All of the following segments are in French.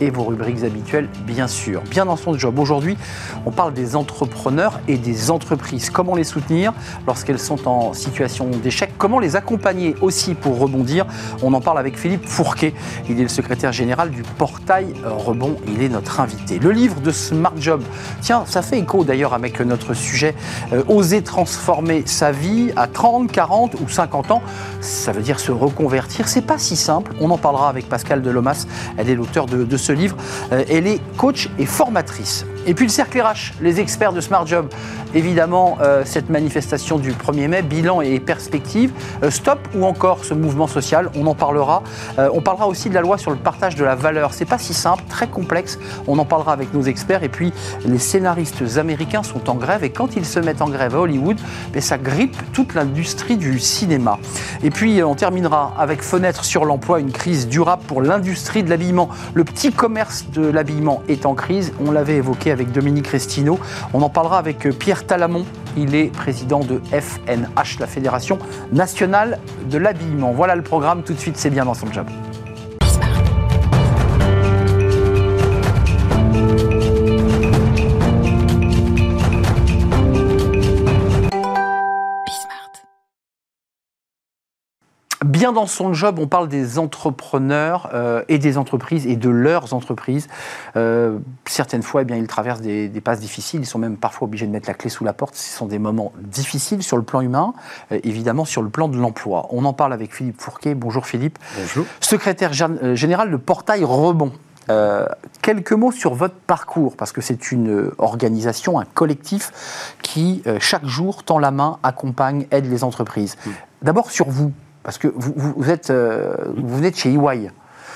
et vos rubriques habituelles, bien sûr. Bien dans son job, aujourd'hui, on parle des entrepreneurs et des entreprises. Comment les soutenir lorsqu'elles sont en situation d'échec? Comment les accompagner aussi pour rebondir? On en parle avec Philippe Fourquet. Il est le secrétaire général du portail Rebond. Il est notre invité. Le livre de Smart Job, tiens, ça fait écho d'ailleurs avec notre sujet euh, Oser transformer sa vie à 30, 40 ou 50 ans. Ça veut dire se reconvertir. C'est pas si simple. On en parlera avec Pascal Delomas. Elle est l'auteur de, de ce livre. Euh, elle est coach et formatrice. Et puis le cercle RH, les experts de Smart Job. Évidemment, euh, cette manifestation du 1er mai, bilan et perspective. Euh, stop ou encore ce mouvement social, on en parlera. on parlera aussi de la loi sur le partage de la valeur. C'est pas si simple, très complexe. On en parlera avec nos experts. Et puis les scénaristes américains sont en grève et quand ils se mettent en grève à Hollywood, mais ça grippe toute l'industrie du cinéma. Et puis on terminera avec Fenêtre sur l'emploi, une crise durable pour l'industrie de l'habillement. Le petit commerce de l'habillement est en crise. On l'avait évoqué avec Dominique Restino. On en parlera avec euh, Pierre Talamon. Il est président de FNH, la Fédération nationale de l'habillement. Voilà le programme. Tout de suite, c'est bien dans son job. Bien dans son job, on parle des entrepreneurs euh, et des entreprises et de leurs entreprises. Euh, certaines fois, eh bien, ils traversent des, passes difficiles. Ils sont même parfois obligés de mettre la clé sous la porte. Ce sont des moments difficiles sur le plan humain, euh, évidemment sur le plan de l'emploi. On en parle avec Philippe Fourquet. Bonjour Philippe. Bonjour. Secrétaire général de Portail Rebond. quelques mots sur votre parcours, parce que c'est une organisation, un collectif qui, chaque jour, tend la main, accompagne, aide les entreprises. D'abord sur vous, parce que vous, vous, êtes, euh, vous venez de chez EY.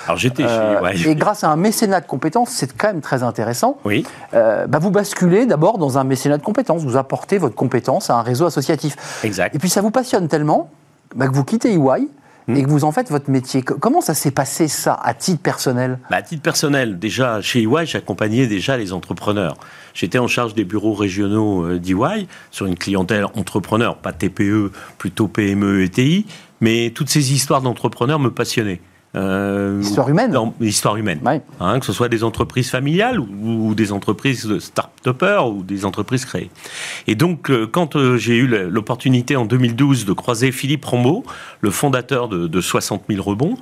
Alors j'étais chez euh, EY. Et grâce à un mécénat de compétences, c'est quand même très intéressant. Oui. Euh, bah vous basculez d'abord dans un mécénat de compétences. Vous apportez votre compétence à un réseau associatif. Exact. Et puis ça vous passionne tellement bah, que vous quittez EY hmm. et que vous en faites votre métier. Comment ça s'est passé ça à titre personnel? Bah, À titre personnel, déjà chez EY, j'accompagnais déjà les entrepreneurs. J'étais en charge des bureaux régionaux d'EY sur une clientèle entrepreneur, pas TPE, plutôt PME et TI mais toutes ces histoires d'entrepreneurs me passionnaient. Euh, histoire humaine. histoire humaine. Hein, que ce soit des entreprises familiales ou, des entreprises start-upers ou des entreprises créées. Et donc, euh, quand euh, j'ai eu l'opportunité en 2012 de croiser Philippe Rambaud, le fondateur de, de 60 000 rebonds,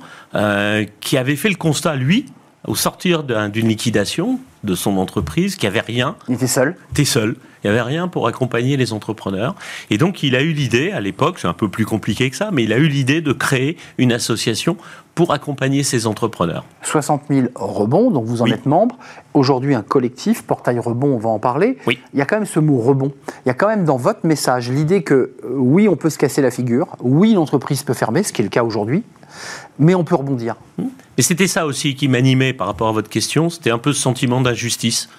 qui avait fait le constat, lui, au sortir d'une liquidation de son entreprise, qui avait rien. Il était seul. était seul. Il n'y avait rien pour accompagner les entrepreneurs. Et donc, il a eu l'idée, à l'époque, c'est un peu plus compliqué que ça, mais il a eu l'idée de créer une association pour accompagner ces entrepreneurs. 60 000 rebonds, donc vous en êtes membre. Aujourd'hui, un collectif, Portail Rebond, on va en parler. Oui. Il y a quand même ce mot rebond. Il y a quand même dans votre message l'idée que euh, oui, on peut se casser la figure, oui, l'entreprise peut fermer, ce qui est le cas aujourd'hui, mais on peut rebondir. Et c'était ça aussi qui m'animait par rapport à votre question, c'était un peu ce sentiment d'injustice.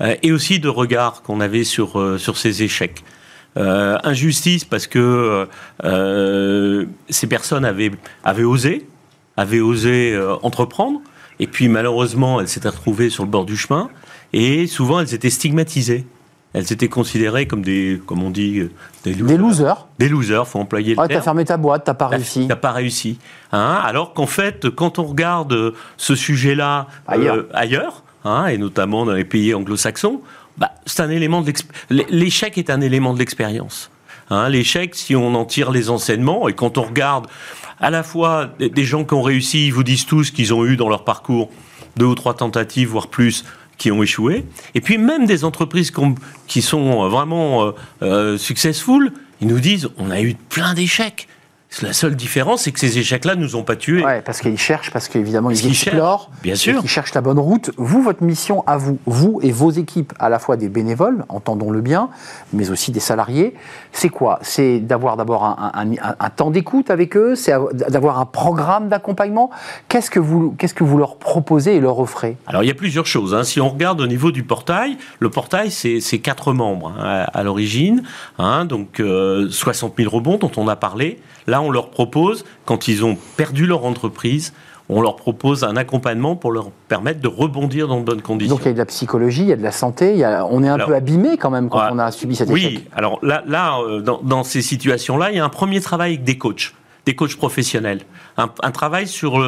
Euh, et aussi de regard qu'on avait sur, euh, sur ces échecs. Euh, injustice parce que ces personnes avaient, avaient osé, avaient osé entreprendre, et puis malheureusement, elles s'étaient retrouvées sur le bord du chemin, et souvent elles étaient stigmatisées. Elles étaient considérées comme des, comme on dit, des losers. Des losers. Des losers, faut employer le ouais, T'as fermé ta boîte, t'as pas réussi. T'as pas réussi. Hein Alors qu'en fait, quand on regarde ce sujet-là ailleurs, ailleurs Hein, et notamment dans les pays anglo-saxons, bah, c'est un élément de l'échec est un élément de l'expérience. Hein, l'échec, si on en tire les enseignements, et quand on regarde à la fois des gens qui ont réussi, ils vous disent tous qu'ils ont eu dans leur parcours deux ou trois tentatives, voire plus, qui ont échoué, et puis même des entreprises qui sont vraiment euh, euh, successful, ils nous disent on a eu plein d'échecs. La seule différence, c'est que ces échecs-là ne nous ont pas tués. Ouais, parce qu'ils cherchent, parce qu'évidemment, ils, explorent. bien sûr. Ils cherchent la bonne route. Vous, votre mission à vous, vous et vos équipes, à la fois des bénévoles, entendons-le bien, mais aussi des salariés, c'est quoi? C'est d'avoir d'abord un, temps d'écoute avec eux, c'est d'avoir un programme d'accompagnement? Qu'est-ce que, vous, qu'est-ce que vous leur proposez et leur offrez? Alors, il y a plusieurs choses. Hein. Si on regarde au niveau du portail, le portail, c'est, quatre membres hein, à, l'origine. Hein. donc, 60 euh, 000 rebonds dont on a parlé. Là, on leur propose, quand ils ont perdu leur entreprise, on leur propose un accompagnement pour leur permettre de rebondir dans de bonnes conditions. Donc il y a de la psychologie, il y a de la santé, il y a, on est un peu abîmé quand même quand on a subi cette échec. Oui, alors là, là euh, dans, dans ces situations-là, il y a un premier travail avec des coachs des coachs professionnels. Un, travail sur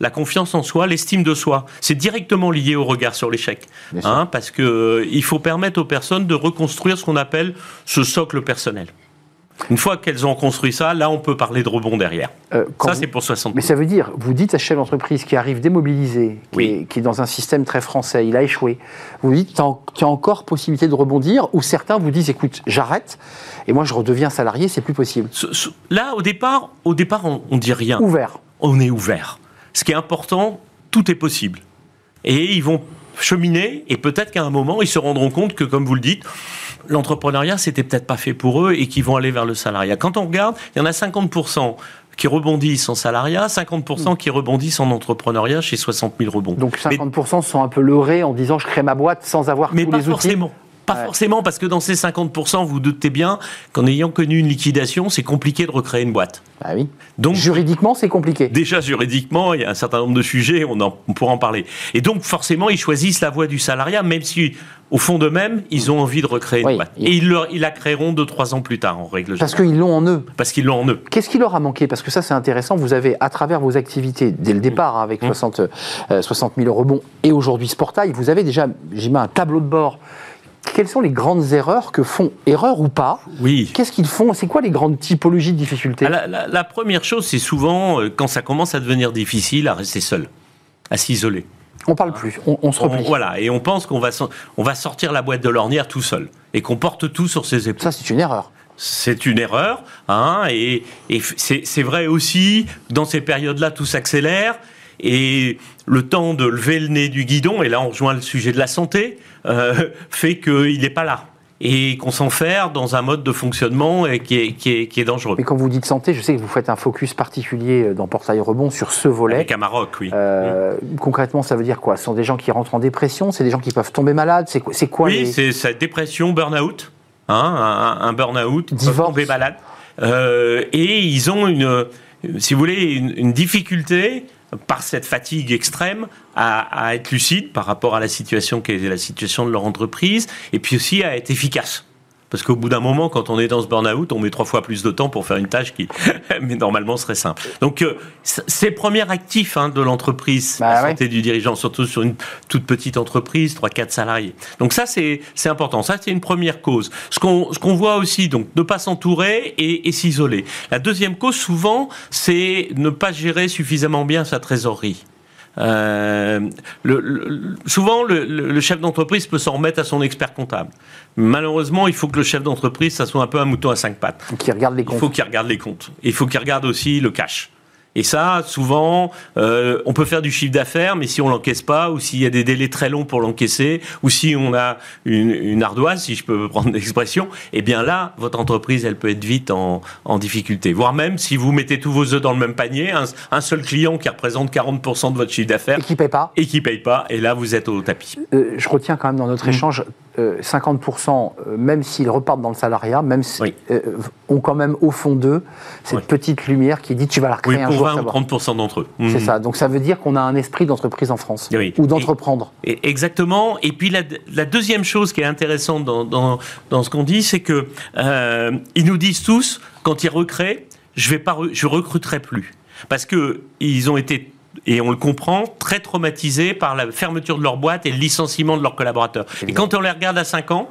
la confiance en soi, l'estime de soi. C'est directement lié au regard sur l'échec. Hein, parce qu'il euh, faut permettre aux personnes de reconstruire ce qu'on appelle ce socle personnel. Une fois qu'elles ont construit ça, là, on peut parler de rebond derrière. Euh, ça, c'est pour 60 Mais ça veut dire, vous dites à chef d'entreprise qui arrive démobilisé, qui, est, qui, est, dans un système très français, il a échoué, vous dites qu'il y a encore possibilité de rebondir, ou certains vous disent, écoute, j'arrête, et moi je redeviens salarié, c'est plus possible. Là, au départ, au départ on, ne dit rien. Ouvert. On est ouvert. Ce qui est important, tout est possible. Et ils vont cheminer, et peut-être qu'à un moment, ils se rendront compte que, comme vous le dites, l'entrepreneuriat, c'était peut-être pas fait pour eux et qu'ils vont aller vers le salariat. Quand on regarde, il y en a 50% qui rebondissent en salariat, 50% hmm. qui rebondissent en entrepreneuriat chez 60 000 rebonds. Donc 50% sont un peu leurrés en disant je crée ma boîte sans avoir tous les outils. Forcément. Pas forcément, parce que dans ces 50%, vous doutez bien qu'en ayant connu une liquidation, c'est compliqué de recréer une boîte. Ah oui. Donc, juridiquement, c'est compliqué. Déjà, juridiquement, il y a un certain nombre de sujets, on, en, pourra en parler. Et donc, forcément, ils choisissent la voie du salariat, même si, au fond d'eux-mêmes, ils ont envie de recréer une boîte. Et ils, leur, ils, la créeront deux, trois ans plus tard, en règle générale. Parce qu'ils l'ont en eux. Parce qu'ils l'ont en eux. Qu'est-ce qui leur a manqué? Parce que ça, c'est intéressant. Vous avez, à travers vos activités, dès le départ, hein, avec 60, 60 000 rebonds, et aujourd'hui Sportail, vous avez déjà, j'ai mis un tableau de bord quelles sont les grandes erreurs que font, erreurs ou pas Oui. Qu'est-ce qu'ils font C'est quoi les grandes typologies de difficultés ah, la, première chose, c'est souvent euh, quand ça commence à devenir difficile à rester seul, à s'isoler. On parle plus, on, se replie. voilà, et on pense qu'on va, on va sortir la boîte de l'ornière tout seul et qu'on porte tout sur ses épaules. Ça, c'est une erreur. C'est une erreur, hein, et, et c'est vrai aussi, dans ces périodes-là, tout s'accélère, et le temps de lever le nez du guidon, et là on rejoint le sujet de la santé, euh, fait qu'il n'est pas là et qu'on s'enferme dans un mode de fonctionnement qui est, qui, est, qui est, dangereux. Mais quand vous dites santé, je sais que vous faites un focus particulier euh, dans Portail Rebond sur ce volet. Avec un Maroc, oui. Euh, concrètement, ça veut dire quoi? Ce sont des gens qui rentrent en dépression? C'est des gens qui peuvent tomber malades? C'est quoi, quoi Oui, c'est cette dépression, burn-out. Hein, un, un burn-out, tomber malade. et ils ont une, si vous voulez, une, une difficulté par cette fatigue extrême, à, être lucide par rapport à la situation qui est la situation de leur entreprise, et puis aussi à être efficace. Parce qu'au bout d'un moment, quand on est dans ce burn-out, on met trois fois plus de temps pour faire une tâche qui, mais normalement, serait simple. Donc, euh, c'est le premier actif hein, de l'entreprise, bah la santé du dirigeant, surtout sur une toute petite entreprise, 3-4 salariés. Donc ça, c'est important. Ça, c'est une première cause. Ce qu'on voit aussi, donc, ne pas s'entourer et, s'isoler. La deuxième cause, souvent, c'est ne pas gérer suffisamment bien sa trésorerie. Euh, le, souvent, le, chef d'entreprise peut s'en remettre à son expert comptable. Malheureusement, il faut que le chef d'entreprise, ça soit un peu un mouton à cinq pattes. Il regarde les comptes. Il faut qu'il regarde les comptes. Il faut qu'il regarde aussi le cash. Et ça, souvent, euh, on peut faire du chiffre d'affaires, mais si on l'encaisse pas, ou s'il y a des délais très longs pour l'encaisser, ou si on a une, ardoise, si je peux prendre l'expression, eh bien là, votre entreprise, elle peut être vite en, difficulté. Voire même si vous mettez tous vos œufs dans le même panier, un, seul client qui représente 40% de votre chiffre d'affaires. Et qui paye pas. Et qui paye pas, et là, vous êtes au tapis. Euh, je retiens quand même dans notre mmh. échange 50%, euh, même s'ils repartent dans le salariat, même euh, ont quand même au fond d'eux cette petite lumière qui dit tu vas la recréer un jour. 20 ou 30% d'entre eux. C'est mhm. ça. Donc ça veut dire qu'on a un esprit d'entreprise en France ou d'entreprendre. Exactement. Et puis la, deuxième chose qui est intéressante dans, dans, ce qu'on dit, c'est que euh, ils nous disent tous quand ils recréent, je vais pas, je recruterai plus parce que ils ont été et on le comprend, très traumatisés par la fermeture de leur boîte et le licenciement de leurs collaborateurs. Et quand on les regarde à 5 ans,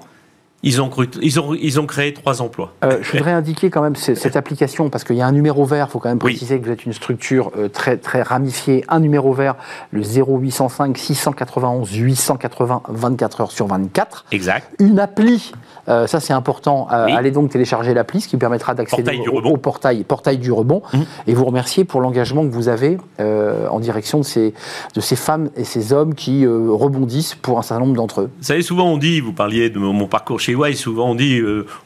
ils ont, ils, ont, ils ont créé trois emplois. Euh, je voudrais indiquer quand même cette application, parce qu'il y a un numéro vert, il faut quand même préciser que vous êtes une structure euh, très, très ramifiée. Un numéro vert, le 0805 691 880 24 heures sur 24. Exact. Une appli euh, ça, c'est important. Allez donc télécharger l'appli, ce qui permettra d'accéder au, portail, portail du rebond. Mmh. Et vous remercier pour l'engagement que vous avez en direction de ces, de ces femmes et ces hommes qui rebondissent pour un certain nombre d'entre eux. Vous savez, souvent on dit, vous parliez de mon parcours chez Y, souvent on dit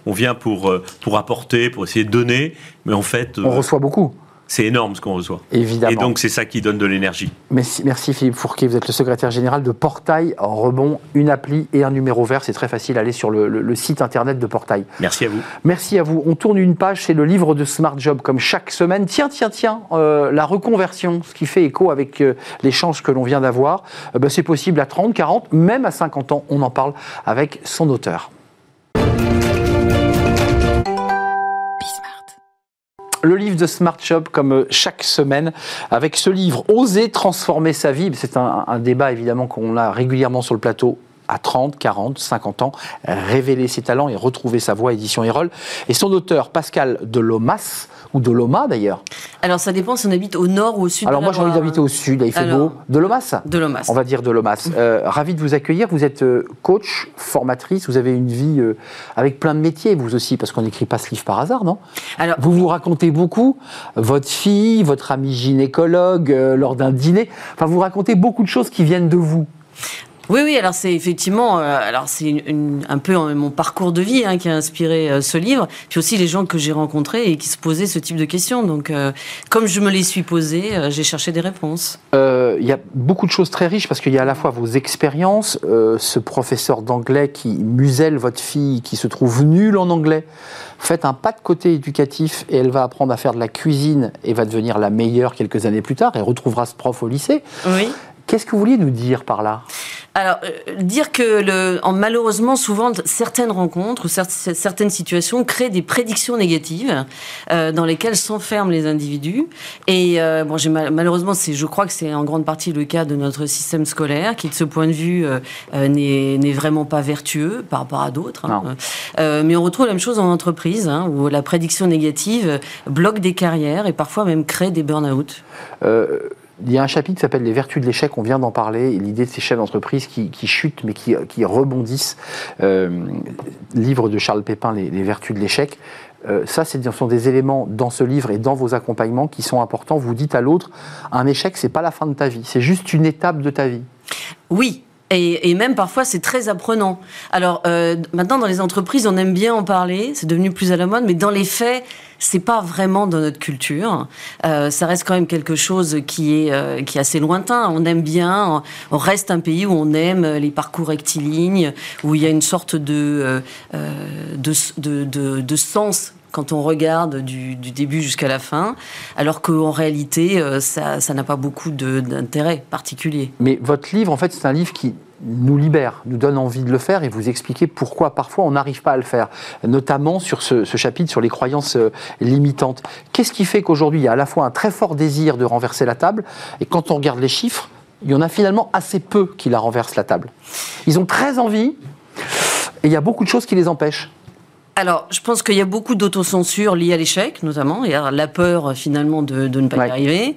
on vient pour, pour apporter, pour essayer de donner, mais en fait. on reçoit beaucoup. c'est énorme ce qu'on reçoit. Évidemment. Et donc c'est ça qui donne de l'énergie. Merci, merci, Philippe Fourquet, vous êtes le secrétaire général de Portail Rebond, une appli et un numéro vert, c'est très facile, allez sur le, site internet de Portail. Merci à vous. Merci à vous. On tourne une page, c'est le livre de Smart Job comme chaque semaine. Tiens, tiens, tiens, euh, la reconversion, ce qui fait écho avec euh, l'échange que l'on vient d'avoir, euh, ben, c'est possible à 30, 40, même à 50 ans, on en parle avec son auteur. Le livre de Smart Shop comme euh, chaque semaine avec ce livre Oser transformer sa vie. C'est un, débat évidemment qu'on a régulièrement sur le plateau à 30, 40, 50 ans, révéler ses talents et retrouver sa voix, édition Erol. Et son auteur, Pascal Delomas, ou de Loma d'ailleurs Alors ça dépend si on habite au nord ou au sud. Alors moi j'ai envie d'habiter au sud, il fait beau. De Lomas De Lomas. On va dire de Lomas. Euh, ravi de vous accueillir. Vous êtes euh, coach, formatrice, vous avez une vie euh, avec plein de métiers, vous aussi, parce qu'on n'écrit pas ce livre par hasard, non? Alors, Vous vous racontez beaucoup, votre fille, votre ami gynécologue, lors d'un dîner. Enfin, vous racontez beaucoup de choses qui viennent de vous. Oui, oui, alors c'est effectivement, euh, alors c'est un peu mon parcours de vie hein, qui a inspiré euh, ce livre, puis aussi les gens que j'ai rencontrés et qui se posaient ce type de questions. Donc, euh, comme je me les suis posées, j'ai cherché des réponses. Il y a beaucoup de choses très riches parce qu'il y a à la fois vos expériences, ce professeur d'anglais qui muselle votre fille, qui se trouve nulle en anglais. Faites un pas de côté éducatif et elle va apprendre à faire de la cuisine et va devenir la meilleure quelques années plus tard et retrouvera ce prof au lycée. Oui. Qu'est-ce que vous vouliez nous dire par là? Alors, euh, dire que le, en, malheureusement, souvent, certaines rencontres ou certaines situations créent des prédictions négatives euh, dans lesquelles s'enferment les individus. Et euh, bon, j'ai malheureusement, c'est, je crois que c'est en grande partie le cas de notre système scolaire, qui de ce point de vue n'est, vraiment pas vertueux par rapport à d'autres. Hein. mais on retrouve la même chose en entreprise, hein, où la prédiction négative bloque des carrières et parfois même crée des burn-out. Il y a un chapitre qui s'appelle Les vertus de l'échec, on vient d'en parler, l'idée de ces chefs d'entreprise qui, chutent mais qui, rebondissent. Euh, livre de Charles Pépin, Les, vertus de l'échec. Euh, ça, ce sont des éléments dans ce livre et dans vos accompagnements qui sont importants. Vous dites à l'autre, un échec, c'est pas la fin de ta vie, c'est juste une étape de ta vie. Oui, et, même parfois, c'est très apprenant. Alors euh, maintenant, dans les entreprises, on aime bien en parler, c'est devenu plus à la mode, mais dans les faits, c'est pas vraiment dans notre culture. Euh, ça reste quand même quelque chose qui est euh, qui est assez lointain. On aime bien, on reste un pays où on aime les parcours rectilignes, où il y a une sorte de de, de, de, de sens quand on regarde du, début jusqu'à la fin, alors qu'en réalité, euh, ça n'a pas beaucoup d'intérêt particulier. Mais votre livre, en fait, c'est un livre qui nous libère, nous donne envie de le faire et vous expliquer pourquoi parfois on n'arrive pas à le faire, notamment sur ce, chapitre sur les croyances euh, limitantes. Qu'est-ce qui fait qu'aujourd'hui il y a à la fois un très fort désir de renverser la table et quand on regarde les chiffres, il y en a finalement assez peu qui la renversent la table? Ils ont très envie et il y a beaucoup de choses qui les empêchent. Alors, je pense qu'il y a beaucoup d'autocensure liée à l'échec, notamment, et à la peur finalement de, ne pas y arriver.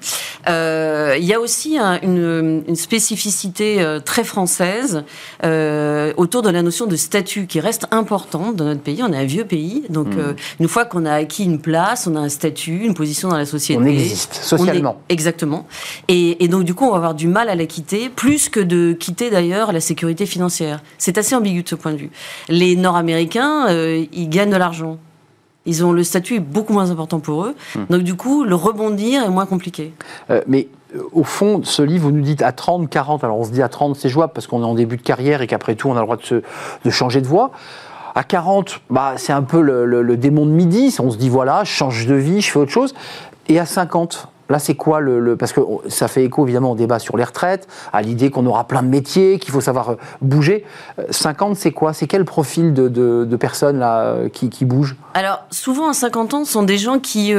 Euh, il y a aussi une, spécificité euh, très française euh, autour de la notion de statut qui reste importante dans notre pays. On est un vieux pays, donc hmm. une fois qu'on a acquis une place, on a un statut, une position dans la société. On existe socialement. exactement. Et, et, donc du coup, on va avoir du mal à la quitter, plus que de quitter d'ailleurs la sécurité financière. C'est assez ambigu de ce point de vue. Les Nord-Américains, ils gagnent de l'argent. Ils ont le statut est beaucoup moins important pour eux. Hmm. Donc du coup, le rebondir est moins compliqué. Euh, mais euh, au fond, ce livre, vous nous dites à 30, 40, alors on se dit à 30 c'est jouable parce qu'on est en début de carrière et qu'après tout on a le droit de, de changer de voie. À 40, bah, c'est un peu le, le, démon de midi, on se dit voilà, je change de vie, je fais autre chose. Et à 50, Là, c'est quoi le, Parce que ça fait écho évidemment au débat sur les retraites, à l'idée qu'on aura plein de métiers, qu'il faut savoir euh, bouger. 50, euh, c'est quoi? C'est quel profil de, personnes là euh, qui, qui, bougent? Alors, souvent à 50 ans, ce sont des gens qui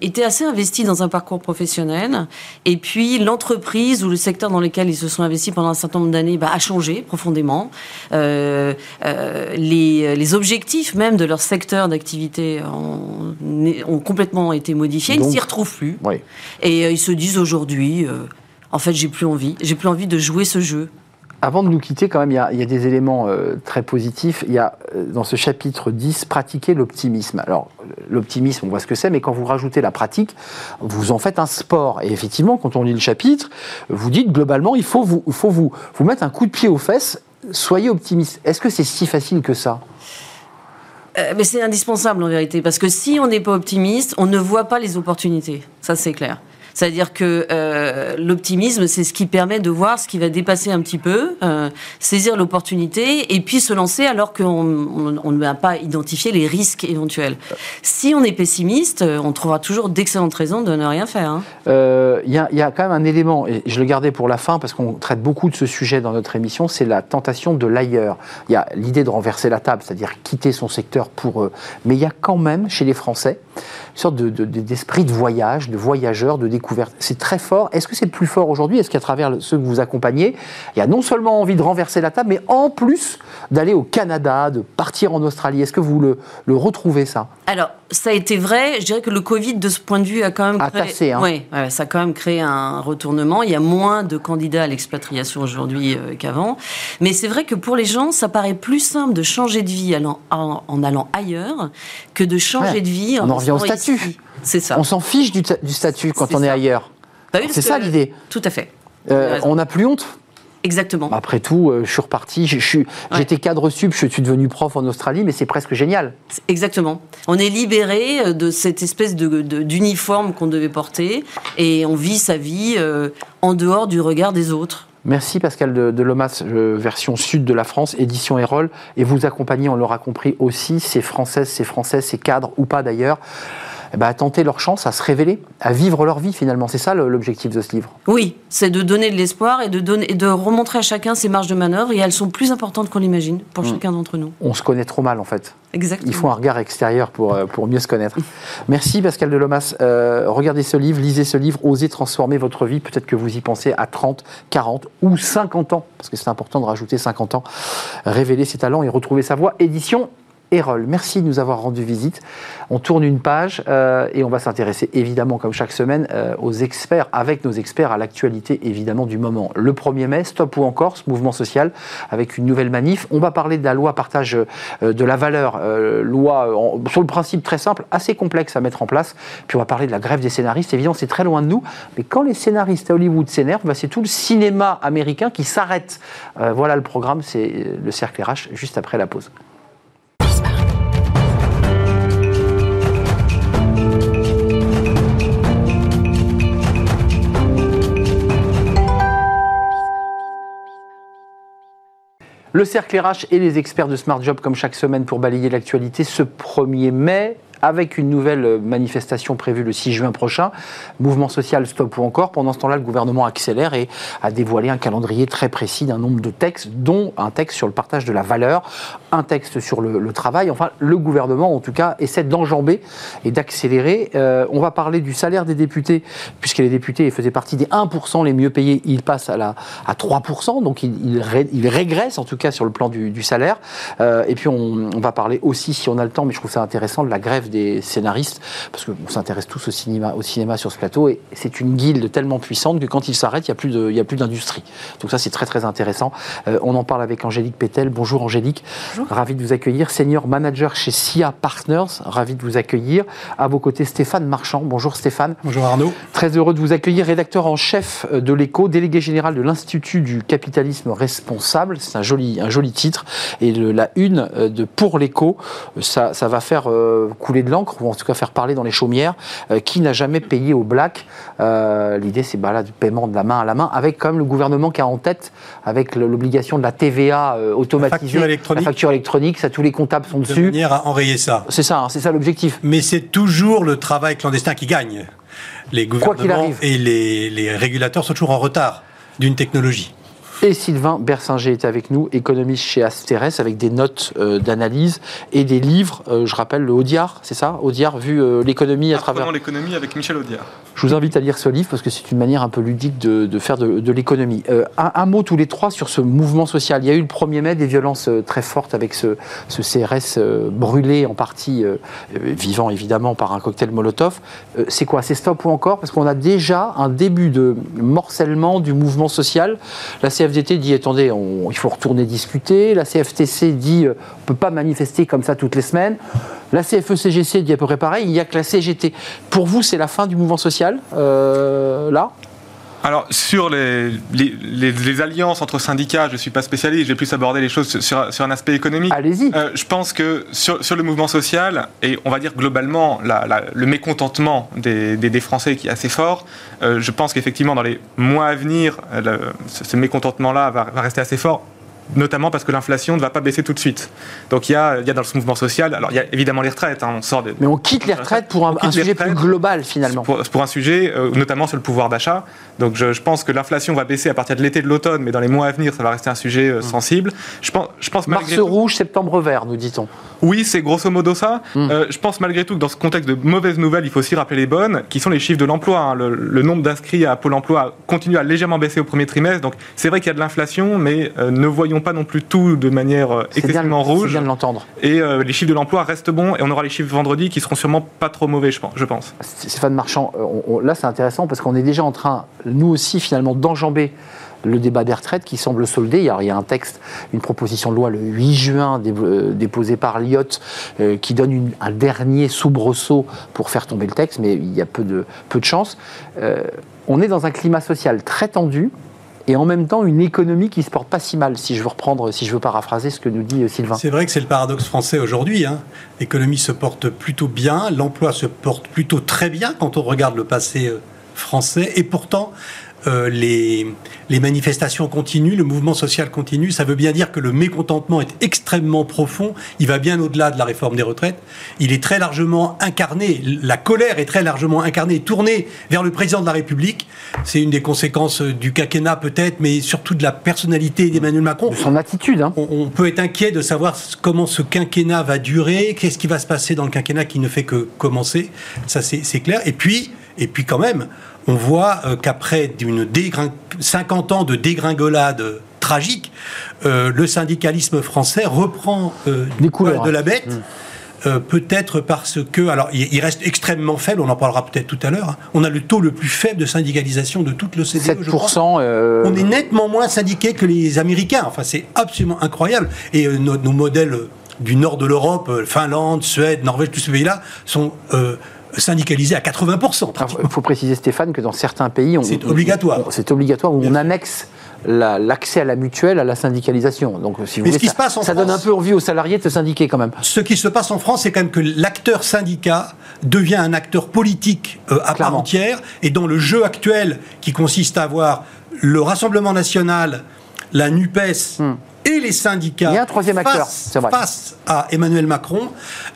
étaient assez investis dans un parcours professionnel, et puis l'entreprise ou le secteur dans lequel ils se sont investis pendant un certain nombre d'années bah, a changé profondément. les, les, objectifs même de leur secteur d'activité ont, ont, complètement été modifiés, ils ne s'y retrouvent plus. Oui. Et euh, ils se disent aujourd'hui, euh, en fait, j'ai plus envie. J'ai plus envie de jouer ce jeu. Avant de nous quitter, quand même, il y a, des éléments euh, très positifs. Il y a, dans ce chapitre 10, pratiquer l'optimisme. Alors, l'optimisme, on voit ce que c'est, mais quand vous rajoutez la pratique, vous en faites un sport. Et effectivement, quand on lit le chapitre, vous dites, globalement, il faut vous, faut vous, vous mettre un coup de pied aux fesses, soyez optimiste. Est-ce que c'est si facile que ça? Euh, mais c'est indispensable en vérité, parce que si on n'est pas optimiste, on ne voit pas les opportunités. Ça, c'est clair. C'est-à-dire que euh, l'optimisme, c'est ce qui permet de voir ce qui va dépasser un petit peu, euh, saisir l'opportunité et puis se lancer alors qu'on ne va pas identifier les risques éventuels. Si on est pessimiste, on trouvera toujours d'excellentes raisons de ne rien faire. Hein. Euh, il y, a quand même un élément, et je le gardais pour la fin parce qu'on traite beaucoup de ce sujet dans notre émission, c'est la tentation de l'ailleurs. Il y a l'idée de renverser la table, c'est-à-dire quitter son secteur pour eux. Mais il y a quand même chez les Français une sorte d'esprit de, de, voyage, de voyageurs, de découverte. C'est très fort. Est-ce que c'est plus fort aujourd'hui? Est-ce qu'à travers ceux que vous accompagnez, il y a non seulement envie de renverser la table, mais en plus d'aller au Canada, de partir en Australie? Est-ce que vous le, le retrouvez ça? Alors, ça a été vrai. Je dirais que le Covid, de ce point de vue, a quand même créé, hein. oui, ça a quand même créé un retournement. Il y a moins de candidats à l'expatriation aujourd'hui euh, qu'avant. Mais c'est vrai que pour les gens, ça paraît plus simple de changer de vie en, en, allant ailleurs que de changer de vie en, en revient au statut. C'est ça. On s'en fiche du, statut quand on est ailleurs. Bah c'est ça l'idée. Tout à fait. Euh, on n'a plus honte? Exactement. Après tout, euh, je suis reparti. J'étais cadre sub, je suis devenu prof en Australie, mais c'est presque génial. Exactement. On est libéré euh, de cette espèce d'uniforme de, qu'on devait porter et on vit sa vie en dehors du regard des autres. Merci Pascal de, Lomas, version sud de la France, édition Erol. Et vous accompagnez, on l'aura compris aussi, ces Françaises, ces Français, ces cadres ou pas d'ailleurs, eh ben, à tenter leur chance, à se révéler, à vivre leur vie finalement. C'est ça l'objectif de ce livre. Oui, c'est de donner de l'espoir et de, donner, de remontrer à chacun ses marges de manœuvre et elles sont plus importantes qu'on l'imagine pour mm. chacun d'entre nous. On se connaît trop mal en fait. Exactement. Il faut un regard extérieur pour, euh, pour mieux se connaître. Merci Pascal Delomas. Euh, regardez ce livre, lisez ce livre, osez transformer votre vie. Peut-être que vous y pensez à 30, 40 ou 50 ans, parce que c'est important de rajouter 50 ans. Révéler ses talents et retrouver sa voix. Édition Erol. Merci de nous avoir rendu visite. On tourne une page euh, et on va s'intéresser évidemment, comme chaque semaine, euh, aux experts, avec nos experts, à l'actualité évidemment du moment. Le 1er mai, Stop ou encore, ce mouvement social, avec une nouvelle manif. On va parler de la loi partage euh, de la valeur, loi sur le principe très simple, assez complexe à mettre en place. Puis on va parler de la grève des scénaristes. Évidemment, c'est très loin de nous, mais quand les scénaristes à Hollywood s'énervent, bah, c'est tout le cinéma américain qui s'arrête. voilà le programme, c'est le cercle RH juste après la pause. Le cercle RH et les experts de Smart Job, comme chaque semaine, pour balayer l'actualité. Ce 1er mai, avec une nouvelle manifestation prévue le 6 juin prochain. Mouvement social stop ou encore. Pendant ce temps-là, le gouvernement accélère et a dévoilé un calendrier très précis d'un nombre de textes, dont un texte sur le partage de la valeur, un texte sur le, travail. Enfin, le gouvernement, en tout cas, essaie d'enjamber et d'accélérer. Euh, on va parler du salaire des députés, puisque les députés faisaient partie des 1% les mieux payés. Ils passent à, la, à 3%, donc ils, ils, régressent en tout cas sur le plan du, salaire. Euh, et puis on va parler aussi, si on a le temps, mais je trouve ça intéressant, de la grève des scénaristes, parce qu'on s'intéresse tous au cinéma, au cinéma sur ce plateau, et c'est une guilde tellement puissante que quand il s'arrête, il n'y a plus d'industrie. Donc ça, c'est très très intéressant. Euh, on en parle avec Angélique Pétel. Bonjour Angélique. Bonjour. Ravi de vous accueillir. Senior manager chez SIA Partners. Ravi de vous accueillir. À vos côtés, Stéphane Marchand. Bonjour Stéphane. Bonjour Arnaud. Très heureux de vous accueillir. Rédacteur en chef de l'ECO, délégué général de l'Institut du capitalisme responsable. C'est un joli, un joli titre. Et la une euh, de Pour l'ECO, ça, ça va faire couler de l'encre, ou en tout cas faire parler dans les chaumières, euh, qui n'a jamais payé au black. Euh, l'idée, c'est bah, là, du paiement de la main à la main, avec comme le gouvernement qui a en tête, avec l'obligation de la TVA euh, automatisée, la facture, électronique, ça, tous les comptables sont dessus. De manière à enrayer ça. C'est ça, hein, c'est ça l'objectif. Mais c'est toujours le travail clandestin qui gagne. Les gouvernements et les, les régulateurs sont toujours en retard d'une technologie. Et Sylvain Bersinger est avec nous, économiste chez Asteres, avec des notes euh, d'analyse et des livres. Euh, je rappelle le Audiard, c'est ça? Audiard, vu euh, l'économie à travers. l'économie avec Michel Audiard. Je vous invite à lire ce livre parce que c'est une manière un peu ludique de, faire de, l'économie. Un, mot tous les trois sur ce mouvement social. Il y a eu le 1er mai des violences très fortes avec ce, ce CRS brûlé en partie, vivant évidemment par un cocktail Molotov. c'est quoi? C'est stop ou encore? Parce qu'on a déjà un début de morcellement du mouvement social. La CFDT dit attendez, il faut retourner discuter. La CFTC dit euh, on ne peut pas manifester comme ça toutes les semaines. La CFE-CGC dit à peu près pareil. Il n'y a que la CGT. Pour vous, c'est la fin du mouvement social, euh, là? Alors, sur les, les, alliances entre syndicats, je ne suis pas spécialiste, je vais plus aborder les choses sur, sur un aspect économique. Allez-y. Euh, je pense que sur, sur, le mouvement social, et on va dire globalement le mécontentement des, des, Français qui est assez fort, euh, je pense qu'effectivement, dans les mois à venir, ce, mécontentement-là va, va rester assez fort notamment parce que l'inflation ne va pas baisser tout de suite. Donc il y a, il y a dans ce mouvement social, alors il y a évidemment les retraites, hein, on sort de, Mais on quitte les retraites pour un, sujet plus global finalement. Pour, pour un sujet, euh, notamment sur le pouvoir d'achat. Donc je, je, pense que l'inflation va baisser à partir de l'été de l'automne, mais dans les mois à venir, ça va rester un sujet euh, mmh. sensible. Je pense, je pense Mars rouge, septembre vert, nous dit-on. Oui, c'est grosso modo ça. Mmh. Euh, je pense malgré tout que dans ce contexte de mauvaises nouvelles, il faut aussi rappeler les bonnes, qui sont les chiffres de l'emploi. Hein. Le, le, nombre d'inscrits à Pôle emploi continue à légèrement baisser au premier trimestre. Donc c'est vrai qu'il y a de l'inflation, mais ne voyons pas non plus tout de manière euh, extrêmement rouge. bien de l'entendre. Et euh, les chiffres de l'emploi restent bons et on aura les chiffres vendredi qui seront sûrement pas trop mauvais, je pense. Stéphane Marchand, euh, là c'est intéressant parce qu'on est déjà en train, nous aussi finalement, d'enjamber le débat des retraites qui semble soldé. Il y a un texte, une proposition de loi le 8 juin déposée par Lyotte qui donne un dernier soubresaut pour faire tomber le texte, mais il y a peu de, peu de chance. on est dans un climat social très tendu et en même temps une économie qui se porte pas si mal, si je veux reprendre, si je veux paraphraser ce que nous dit euh, Sylvain. C'est vrai que c'est le paradoxe français aujourd'hui. Hein. L'économie se porte plutôt bien, l'emploi se porte plutôt très bien quand on regarde le passé euh, français, et pourtant euh, les, les, manifestations continuent, le mouvement social continue. Ça veut bien dire que le mécontentement est extrêmement profond. Il va bien au-delà de la réforme des retraites. Il est très largement incarné. La colère est très largement incarnée, tournée vers le président de la République. C'est une des conséquences du quinquennat peut-être, mais surtout de la personnalité d'Emmanuel Macron. De son attitude. Hein. On, on, peut être inquiet de savoir comment ce quinquennat va durer, qu'est-ce qui va se passer dans le quinquennat qui ne fait que commencer. Ça, c'est clair. Et puis, et puis quand même, on voit euh, qu'après d'une 50 ans de dégringolade tragique, euh, le syndicalisme français reprend euh, de la bête. Mmh. peut-être parce que, alors il, reste extrêmement faible, on en parlera peut-être tout à l'heure, hein. on a le taux le plus faible de syndicalisation de toute l'OCDE. 7%. On est nettement moins syndiqué que les Américains, enfin c'est absolument incroyable. Et nos, modèles du nord de l'Europe, Finlande, Suède, Norvège, tous ces pays-là, sont syndicalisé à 80%. Il faut préciser, Stéphane, que dans certains pays, c'est obligatoire. C'est obligatoire où on annexe l'accès à la mutuelle à la syndicalisation. Donc, si vous voulez, ça, ça donne un peu envie aux salariés de se syndiquer quand même. Ce qui se passe en France, c'est quand même que l'acteur syndicat devient un acteur politique euh, à part entière. Et dans le jeu actuel, qui consiste à avoir le Rassemblement national, la NUPES, hmm et les syndicats Il y a un troisième acteur, face, à Emmanuel Macron,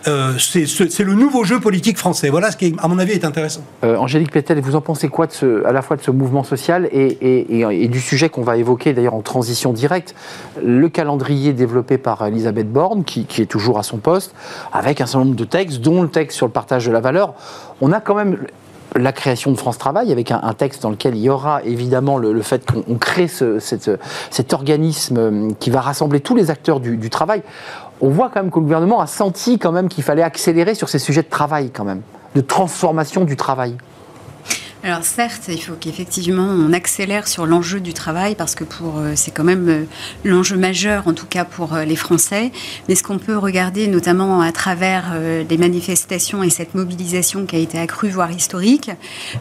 euh, c'est le nouveau jeu politique français. Voilà ce qui, à mon avis, est intéressant. Euh, Angélique Pétel, vous en pensez quoi de ce, à la fois de ce mouvement social et, du sujet qu'on va évoquer d'ailleurs en transition directe, le calendrier développé par Elisabeth Borne, qui, qui est toujours à son poste, avec un certain nombre de textes, dont le texte sur le partage de la valeur. On a quand même la création de France Travail, avec un, texte dans lequel il y aura évidemment le, fait qu'on crée cet organisme euh, qui va rassembler tous les acteurs du, du, travail. On voit quand même que le gouvernement a senti quand même qu'il fallait accélérer sur ces sujets de travail quand même, de transformation du travail. Alors certes, il faut qu'effectivement on accélère sur l'enjeu du travail parce que pour euh, c'est quand même euh, l'enjeu majeur en tout cas pour euh, les Français. Mais ce qu'on peut regarder notamment à travers les manifestations et cette mobilisation qui a été accrue voire historique,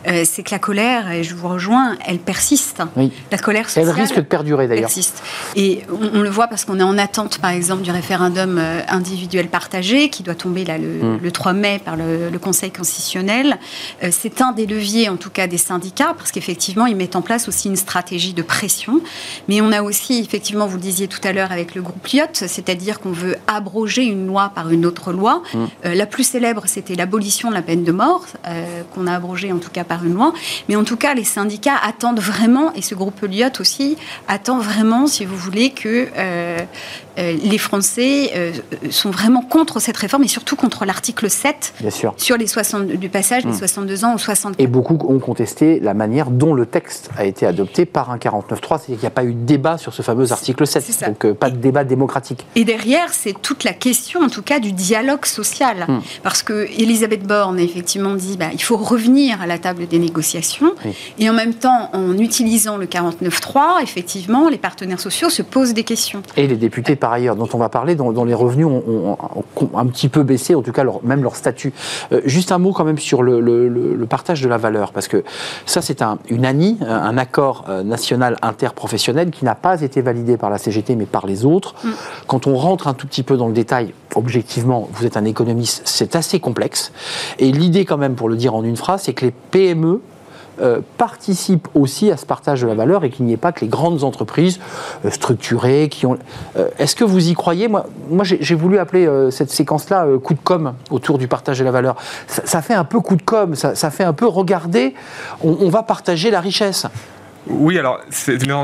c'est que la colère et je vous rejoins, elle persiste. Oui. La colère sociale. Elle risque de perdurer d'ailleurs. Persiste. Et on, le voit parce qu'on est en attente par exemple du référendum individuel partagé qui doit tomber là le, 3 mm. mai par le, le Conseil constitutionnel. c'est un des leviers en tout cas des syndicats, parce qu'effectivement, ils mettent en place aussi une stratégie de pression. Mais on a aussi, effectivement, vous le disiez tout à l'heure avec le groupe Lyot, c'est-à-dire qu'on veut abroger une loi par une autre loi. Mmh. Euh, la plus célèbre, c'était l'abolition de la peine de mort, euh, qu'on a abrogée en tout cas par une loi. Mais en tout cas, les syndicats attendent vraiment, et ce groupe Lyot aussi, attend vraiment, si vous voulez, que euh, les Français sont vraiment contre cette réforme et surtout contre l'article 7 Bien sûr. sur les 60, du passage des 62 mmh. ans aux 64. Et beaucoup ont contester la manière dont le texte a été adopté par un 49.3, c'est-à-dire qu'il n'y a pas eu de débat sur ce fameux article 7, donc euh, pas de débat démocratique. Et derrière, c'est toute la question, en tout cas, du dialogue social, hmm. parce que Elisabeth Borne a effectivement dit, bah, il faut revenir à la table des négociations, et en même temps, en utilisant le 49.3, effectivement, les partenaires sociaux se posent des questions. Et les députés, par ailleurs, dont on va parler, dont, les revenus ont, un petit peu baissé, en tout cas même leur statut. Euh, juste un mot quand même sur le, le partage de la valeur, parce que ça, c'est un, une ANI, un accord euh, national interprofessionnel qui n'a pas été validé par la CGT, mais par les autres. Mm. Quand on rentre un tout petit peu dans le détail, objectivement, vous êtes un économiste, c'est assez complexe. Et l'idée, quand même, pour le dire en une phrase, c'est que les PME euh, participent aussi à ce partage de la valeur et qu'il n'y ait pas que les grandes entreprises euh, structurées qui ont. Euh, est-ce que vous y croyez? Moi, moi j'ai voulu appeler cette séquence-là coup de com autour du partage de la valeur. Ça, fait un peu coup de com, ça, fait un peu regarder, on va partager la richesse. Oui, alors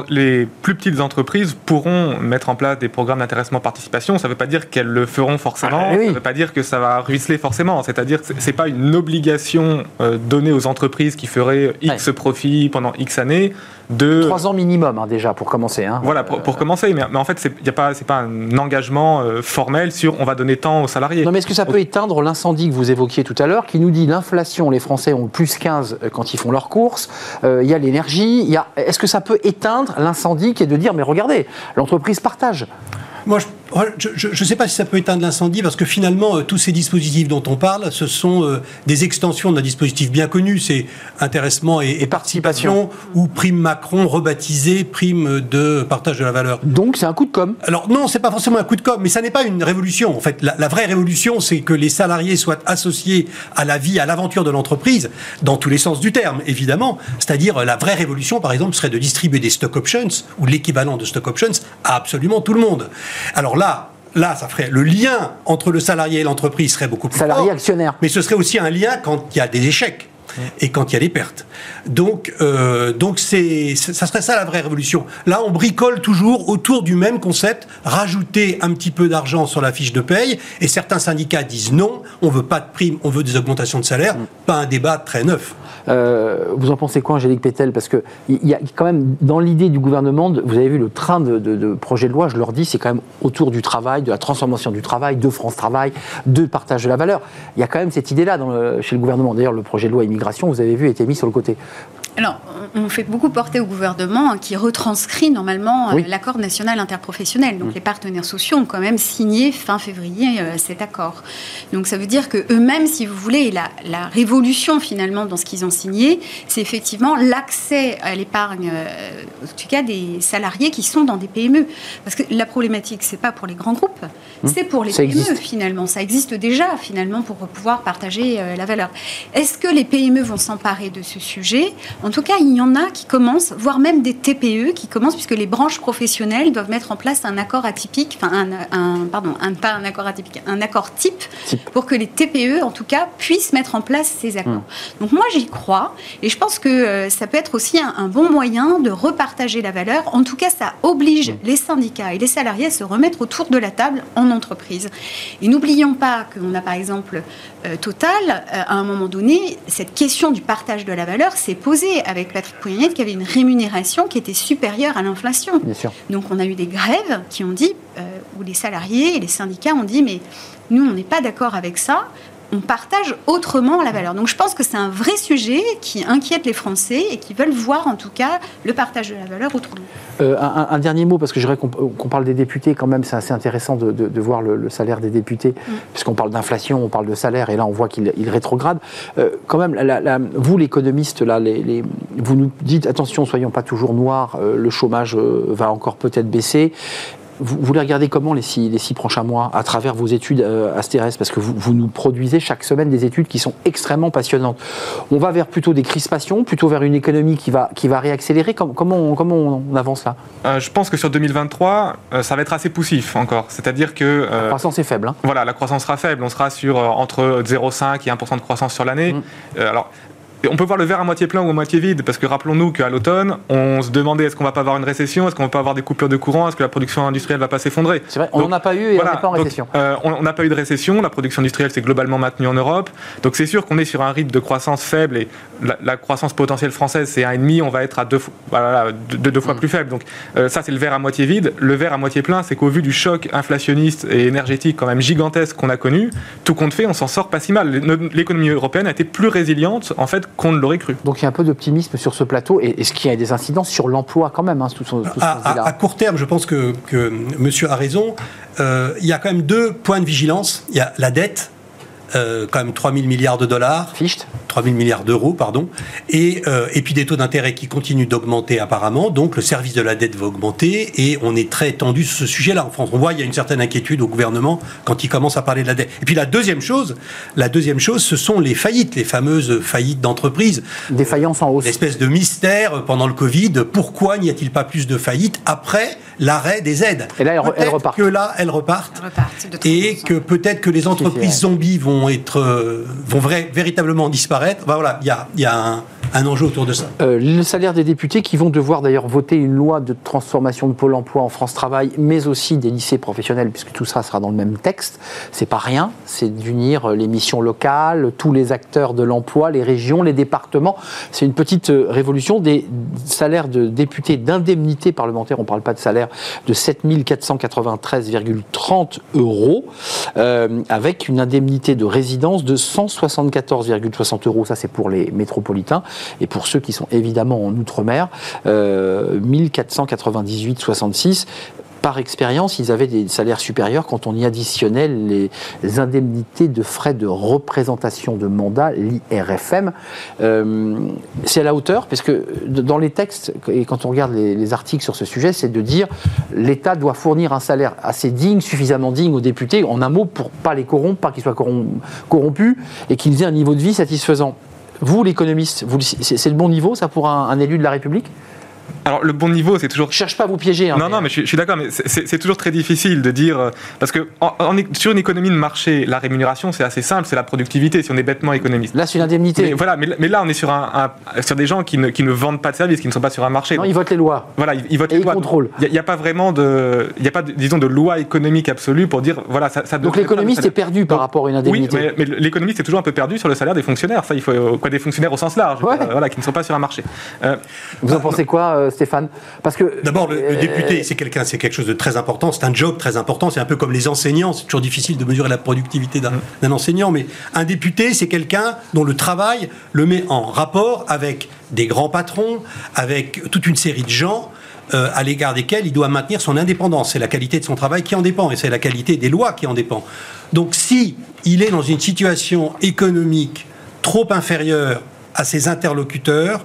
les plus petites entreprises pourront mettre en place des programmes d'intéressement participation. Ça ne veut pas dire qu'elles le feront forcément. Ah, ça ne veut pas dire que ça va ruisseler forcément. C'est-à-dire que c'est pas une obligation euh, donnée aux entreprises qui feraient X profit pendant X années de... Trois ans minimum hein, déjà pour commencer. Hein. Voilà, pour, euh, commencer. Mais, en fait, ce n'est pas, pas un engagement euh, formel sur on va donner tant aux salariés. Non, mais est-ce que ça peut éteindre l'incendie que vous évoquiez tout à l'heure qui nous dit l'inflation, les Français ont plus 15 quand ils font leurs courses, il y a l'énergie, il y a est-ce que ça peut éteindre l'incendie qui est de dire, mais regardez, l'entreprise partage? Ne sais pas si ça peut éteindre l'incendie, parce que finalement, euh, tous ces dispositifs dont on parle, ce sont euh, des extensions d'un dispositif bien connu, c'est intéressement et, participation, ou prime Macron rebaptisé prime de partage de la valeur. Donc c'est un coup de com. Alors non, c'est pas forcément un coup de com, mais ça n'est pas une révolution. En fait, la, la vraie révolution, c'est que les salariés soient associés à la vie, à l'aventure de l'entreprise, dans tous les sens du terme, évidemment. C'est-à-dire, la vraie révolution, par exemple, serait de distribuer des stock options, ou l'équivalent de stock options, à absolument tout le monde. Alors là, là, ça ferait le lien entre le salarié et l'entreprise serait beaucoup plus salarié actionnaire. Mais ce serait aussi un lien quand il y a des échecs et quand il y a des pertes. Donc, euh, donc c'est, ça serait ça la vraie révolution. Là, on bricole toujours autour du même concept, rajouter un petit peu d'argent sur la fiche de paye, et certains syndicats disent non, on veut pas de primes, on veut des augmentations de salaire, mm. pas un débat très neuf. Euh, vous en pensez quoi, Angélique Pétel? Parce qu'il y a quand même, dans l'idée du gouvernement, vous avez vu le train de, de, projet de loi, je leur dis, c'est quand même autour du travail, de la transformation du travail, de France Travail, de partage de la valeur. Il y a quand même cette idée-là chez le gouvernement. D'ailleurs, le projet de loi immigration, vous avez vu, a été mis sur le côté. Alors, on fait beaucoup porter au gouvernement hein, qui retranscrit normalement euh, l'accord national interprofessionnel. Donc, les partenaires sociaux ont quand même signé fin février euh, cet accord. Donc, ça veut dire que eux-mêmes, si vous voulez, la, la, révolution finalement dans ce qu'ils ont signé, c'est effectivement l'accès à l'épargne, euh, en tout cas des salariés qui sont dans des PME. Parce que la problématique, c'est pas pour les grands groupes, mm. c'est pour les PME finalement. Ça existe déjà finalement pour pouvoir partager la valeur. Est-ce que les PME vont s'emparer de ce sujet en tout cas, il y en a qui commencent, voire même des TPE qui commencent, puisque les branches professionnelles doivent mettre en place un accord atypique, enfin un, pardon, un, pas un accord atypique, un accord type, pour que les TPE, en tout cas, puissent mettre en place ces accords. Hum. Donc moi, j'y crois, et je pense que euh, ça peut être aussi un, bon moyen de repartager la valeur. En tout cas, ça oblige hum. les syndicats et les salariés à se remettre autour de la table en entreprise. Et n'oublions pas qu'on a par exemple euh, Total, euh, à un moment donné, cette question du partage de la valeur s'est posée avec Patrick Pouyanné qui avait une rémunération qui était supérieure à l'inflation. Donc on a eu des grèves qui ont dit, euh, où les salariés et les syndicats ont dit, mais nous, on n'est pas d'accord avec ça on partage autrement la valeur. Donc je pense que c'est un vrai sujet qui inquiète les Français et qui veulent voir en tout cas le partage de la valeur autrement. Euh, un, dernier mot, parce que je dirais qu'on parle des députés quand même, c'est assez intéressant de, voir le, salaire des députés, mm. puisqu'on parle d'inflation, on parle de salaire, et là on voit qu'il rétrograde. Euh, quand même, vous l'économiste, là, les, vous nous dites attention, soyons pas toujours noirs, euh, le chômage va encore peut-être baisser. Vous, vous, les regardez comment les six, les six prochains mois à travers vos études euh, Astérès? Parce que vous, vous, nous produisez chaque semaine des études qui sont extrêmement passionnantes. On va vers plutôt des crispations, plutôt vers une économie qui va, qui va réaccélérer. Comment, comment, on, comment on avance là? Euh, Je pense que sur 2023, euh, ça va être assez poussif encore. C'est-à-dire que. la croissance est faible. Hein. Voilà, la croissance sera faible. On sera sur entre 0,5 et 1% de croissance sur l'année. Mmh. alors, on peut voir le verre à moitié plein ou à moitié vide, parce que rappelons-nous qu'à l'automne, on se demandait est-ce qu'on va pas avoir une récession, est-ce qu'on va pas avoir des coupures de courant, est-ce que la production industrielle va pas s'effondrer. C'est vrai, on n'en a pas eu et on n'est pas en récession. Euh, on n'a pas eu de récession, la production industrielle s'est globalement maintenue en Europe, donc c'est sûr qu'on est sur un rythme de croissance faible et la, croissance potentielle française c'est 1,5, on va être à deux, voilà, deux, fois mm. plus faible. Donc euh, ça c'est le verre à moitié vide. Le verre à moitié plein, c'est qu'au vu du choc inflationniste et énergétique quand même gigantesque qu'on a connu, tout compte fait, on s'en sort pas si mal. L'économie européenne a été plus résiliente en fait qu'on ne l'aurait cru. Donc il y a un peu d'optimisme sur ce plateau. Et est-ce qu'il y a des incidences sur l'emploi quand même hein, tout, à, court terme, je pense que, que monsieur a raison. Euh, il y a quand même deux points de vigilance. Il y a la dette euh, quand même 3 000 milliards de dollars. Fichte 3 000 milliards d'euros, pardon. Et, euh, et puis des taux d'intérêt qui continuent d'augmenter apparemment. Donc le service de la dette va augmenter et on est très tendu sur ce sujet-là en France. On voit il y a une certaine inquiétude au gouvernement quand il commence à parler de la dette. Et puis la deuxième chose, la deuxième chose, ce sont les faillites, les fameuses faillites d'entreprises. Défaillance en hausse. L'espèce de mystère pendant le Covid. Pourquoi n'y a-t-il pas plus de faillites après l'arrêt des aides? Et là, elles, elles Peut-être repartent. que là, elles repartent. Elles repartent de Et 30%. que peut-être que les entreprises zombies vont être, euh, vont vrai- véritablement disparaître. Bah voilà, il y a, y a un, un enjeu autour de ça. Euh, le salaire des députés qui vont devoir d'ailleurs voter une loi de transformation de Pôle emploi en France Travail, mais aussi des lycées professionnels, puisque tout ça sera dans le même texte. C'est pas rien, c'est d'unir les missions locales, tous les acteurs de l'emploi, les régions, les départements. C'est une petite euh, révolution des salaires de députés d'indemnité parlementaire, on ne parle pas de salaire, de 7 493,30 euros, euh, avec une indemnité de résidence de 174,60 euros. Ça, c'est pour les métropolitains. Et pour ceux qui sont évidemment en Outre-mer, euh, 1498,66. Par expérience, ils avaient des salaires supérieurs quand on y additionnait les indemnités de frais de représentation de mandat, l'IRFM. Euh, c'est à la hauteur, parce que dans les textes, et quand on regarde les, les articles sur ce sujet, c'est de dire l'État doit fournir un salaire assez digne, suffisamment digne aux députés, en un mot, pour pas les corrompre, pas qu'ils soient corrom- corrompus, et qu'ils aient un niveau de vie satisfaisant. Vous, l'économiste, c'est le bon niveau, ça, pour un élu de la République? Alors, le bon niveau, c'est toujours Je cherche pas à vous piéger. hein, non, non, mais je suis, je suis d'accord, mais c'est- toujours très difficile de dire. euh, Parce que en- en é- sur une économie de marché, la rémunération, c'est assez simple, c'est la productivité, si on est bêtement économiste. Là, c'est une indemnité. Mais, voilà, mais, mais là, on est sur, un, un- sur des gens qui ne, qui ne vendent pas de services, qui ne sont pas sur un marché. Non, Donc, ils votent les lois. voilà, ils, ils votent Et les ils lois. Il n'y a, pas vraiment de. Il n'y a pas, disons, de loi économique absolue pour dire. Voilà, ça, ça Donc l'économiste est perdu par Donc, rapport à une Oui, indemnité. mais, mais l'économiste est toujours un peu perdu sur le salaire des fonctionnaires. Ça, il faut. Quoi, des fonctionnaires au sens large, Ouais. euh, voilà, qui ne sont pas sur un marché. Euh, Vous en pensez quoi, euh, Stéphane Parce que D'abord, le, le euh, député, c'est quelqu'un, c'est quelque chose de très important. C'est un job très important. C'est un peu comme les enseignants. C'est toujours difficile de mesurer la productivité d'un d'un enseignant, mais un député, c'est quelqu'un dont le travail le met en rapport avec des grands patrons, avec toute une série de gens. euh, à l'égard desquels il doit maintenir son indépendance. C'est la qualité de son travail qui en dépend et c'est la qualité des lois qui en dépend. Donc si il est dans une situation économique trop inférieure à ses interlocuteurs,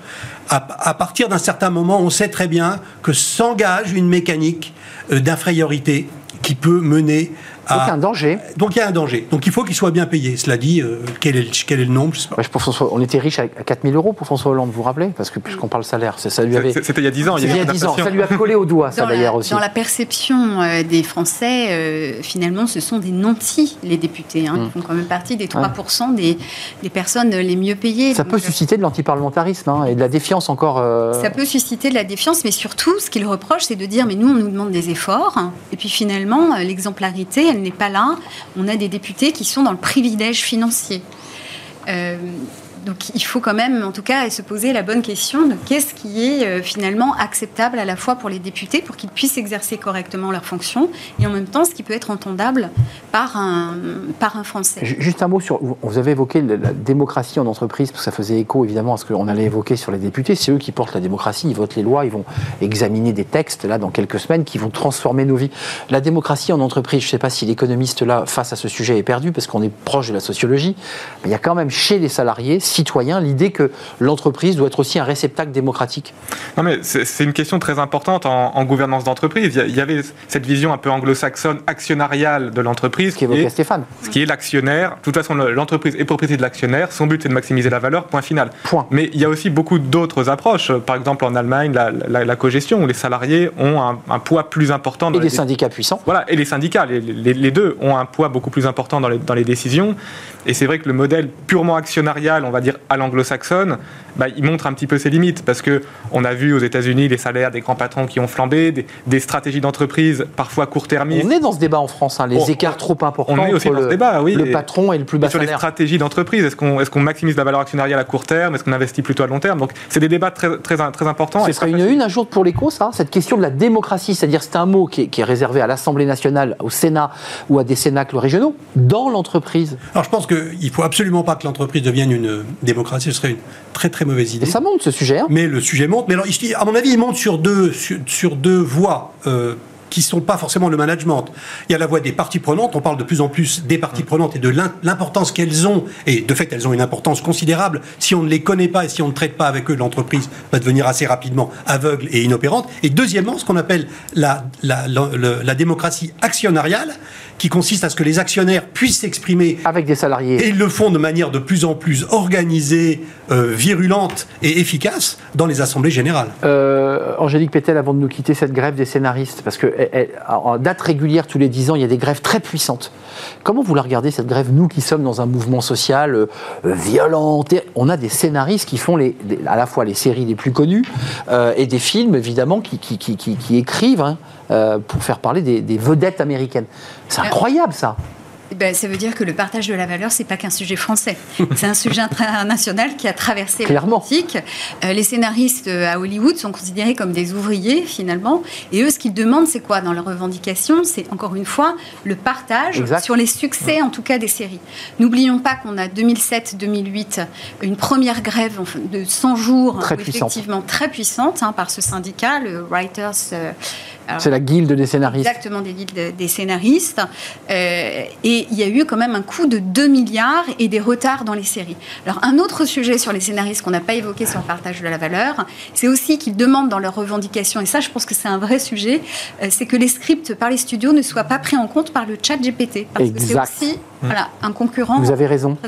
à, partir d'un certain moment, on sait très bien que s'engage une mécanique euh, d'infériorité qui peut mener donc il y a à... un danger. Donc il y a un danger. Donc il faut qu'il soit bien payé. Cela dit, euh, quel, est le, quel est le nombre je sais pas. Ouais, pour François- on était riche à 4000 euros pour François Hollande, vous vous rappelez? Parce que puisqu'on parle salaire, ça, ça lui avait. c'est- C'était il y a 10 ans. Il y a une 10 ans, ça lui a collé au doigt, ça d'ailleurs aussi. dans la perception euh, des Français, euh, finalement, ce sont des nantis, les députés. hein, qui font quand même partie des 3% des, des personnes les mieux payées. Ça Donc, peut susciter de l'antiparlementarisme hein, et de la défiance encore. euh, Ça peut susciter de la défiance, mais surtout, ce qu'il reproche, c'est de dire mais nous, on nous demande des efforts, et puis finalement, euh, l'exemplarité, elle n'est pas là. On a des députés qui sont dans le privilège financier. Euh, donc il faut quand même, en tout cas, se poser la bonne question de qu'est-ce qui est euh, finalement acceptable à la fois pour les députés, pour qu'ils puissent exercer correctement leurs fonctions, et en même temps ce qui peut être entendable par un, par un Français. Ju- Juste un mot sur. Vous avez évoqué la démocratie en entreprise, parce que ça faisait écho évidemment à ce qu'on allait évoquer sur les députés. C'est eux qui portent la démocratie, ils votent les lois, ils vont examiner des textes là dans quelques semaines qui vont transformer nos vies. La démocratie en entreprise, je ne sais pas si l'économiste là face à ce sujet est perdu, parce qu'on est proche de la sociologie, mais il y a quand même chez les salariés, citoyens, l'idée que l'entreprise doit être aussi un réceptacle démocratique. Non, mais c'est une question très importante en, en gouvernance d'entreprise. Il y avait cette vision un peu anglo-saxonne actionnariale de l'entreprise, Ce qui qu'évoquait Stéphane. ce qui est l'actionnaire. De toute façon, le- l'entreprise est propriété de l'actionnaire. Son but, c'est de maximiser la valeur, point final. Point. Mais il y a aussi beaucoup d'autres approches. Par exemple, en Allemagne, la, la, la cogestion, où les salariés ont un, un poids plus important dans Et les syndicats puissants. voilà, et les syndicats, les, les- les deux ont un poids beaucoup plus important dans les, dans les décisions. Et c'est vrai que le modèle purement actionnarial, on va dire à l'anglo-saxonne, bah, il montre un petit peu ses limites parce que on a vu aux États-Unis les salaires des grands patrons qui ont flambé, des, des stratégies d'entreprise parfois court-termistes. On est dans ce débat en France, hein, les On- écarts trop importants on est aussi entre dans le, ce débat, oui. le Et- patron et le plus Et bas sur les salaire. stratégies d'entreprise, est-ce qu'on est maximise la valeur actionnariale à court terme Est-ce qu'on investit plutôt à long terme? Donc, c'est des débats très, très, très importants. Ce serait une une un jour pour l'écho, ça Cette question de la démocratie, c'est-à-dire c'est un mot qui est, qui est réservé à l'Assemblée nationale, au Sénat ou à des cénacles régionaux, dans l'entreprise. Alors je pense qu'il ne faut absolument pas que l'entreprise devienne une démocratie. Ce serait une très très mauvaise Et idée. ça monte ce sujet. hein. Mais le sujet monte. Mais alors, à mon avis, il monte sur deux, sur, sur deux voies. Euh, qui ne sont pas forcément le management. Il y a la voix des parties prenantes, on parle de plus en plus des parties prenantes et de l'importance qu'elles ont, et de fait elles ont une importance considérable. Si on ne les connaît pas et si on ne traite pas avec eux, l'entreprise va devenir assez rapidement aveugle et inopérante. Et deuxièmement, ce qu'on appelle la, la, la démocratie actionnariale, qui consiste à ce que les actionnaires puissent s'exprimer avec des salariés. Et ils le font de manière de plus en plus organisée, euh, virulente et efficace dans les assemblées générales. Euh, Angélique Pétel, avant de nous quitter, cette grève des scénaristes, parce que en date régulière, tous les 10 ans, il y a des grèves très puissantes. Comment vous la regardez, cette grève, nous qui sommes dans un mouvement social euh, violent On a des scénaristes qui font les, à la fois les séries les plus connues et des films, évidemment, qui, qui, qui, qui écrivent. Hein, euh, pour faire parler des, vedettes américaines. C'est incroyable ça. Ben, ça veut dire que le partage de la valeur, c'est pas qu'un sujet français. C'est un sujet international qui a traversé l'Atlantique. Euh, les scénaristes euh, à Hollywood sont considérés comme des ouvriers, finalement. Et eux, ce qu'ils demandent, c'est quoi dans leurs revendications? C'est encore une fois le partage sur les succès, en tout cas, des séries. N'oublions pas qu'on a 2007-2008, une première grève de 100 jours, très effectivement très puissante, hein, par ce syndicat, le Writers. C'est la guilde des scénaristes. Exactement, des guildes des scénaristes. Euh, et il y a eu quand même un coût de 2 milliards et des retards dans les séries. Alors, un autre sujet sur les scénaristes qu'on n'a pas évoqué sur le partage de la valeur, c'est aussi qu'ils demandent dans leurs revendications, et ça, je pense que c'est un vrai sujet, euh, c'est que les scripts par les studios ne soient pas pris en compte par le chat GPT. Parce que c'est aussi voilà, un concurrent. Vous avez raison.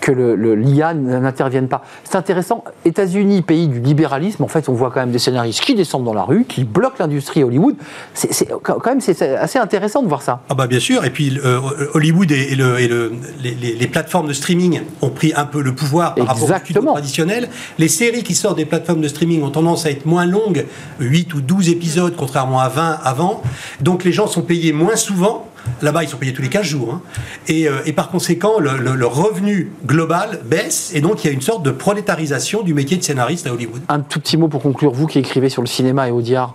Que le, l'IA n'intervienne pas. C'est intéressant. États-Unis, pays du libéralisme, en fait, on voit quand même des scénaristes qui descendent dans la rue, qui bloquent l'industrie Hollywood. C'est, quand même c'est assez intéressant de voir ça. Ah bah bien sûr. Et puis euh, Hollywood et, le, et le, les, plateformes de streaming ont pris un peu le pouvoir par rapport aux studios traditionnels. Les séries qui sortent des plateformes de streaming ont tendance à être moins longues, 8 ou 12 épisodes, contrairement à 20 avant. Donc les gens sont payés moins souvent Là-bas, ils sont payés tous les 15 jours. Hein. Euh, et, par conséquent, le, revenu global baisse. Et donc, il y a une sorte de prolétarisation du métier de scénariste à Hollywood. Un tout petit mot pour conclure. Vous qui écrivez sur le cinéma et Audiard,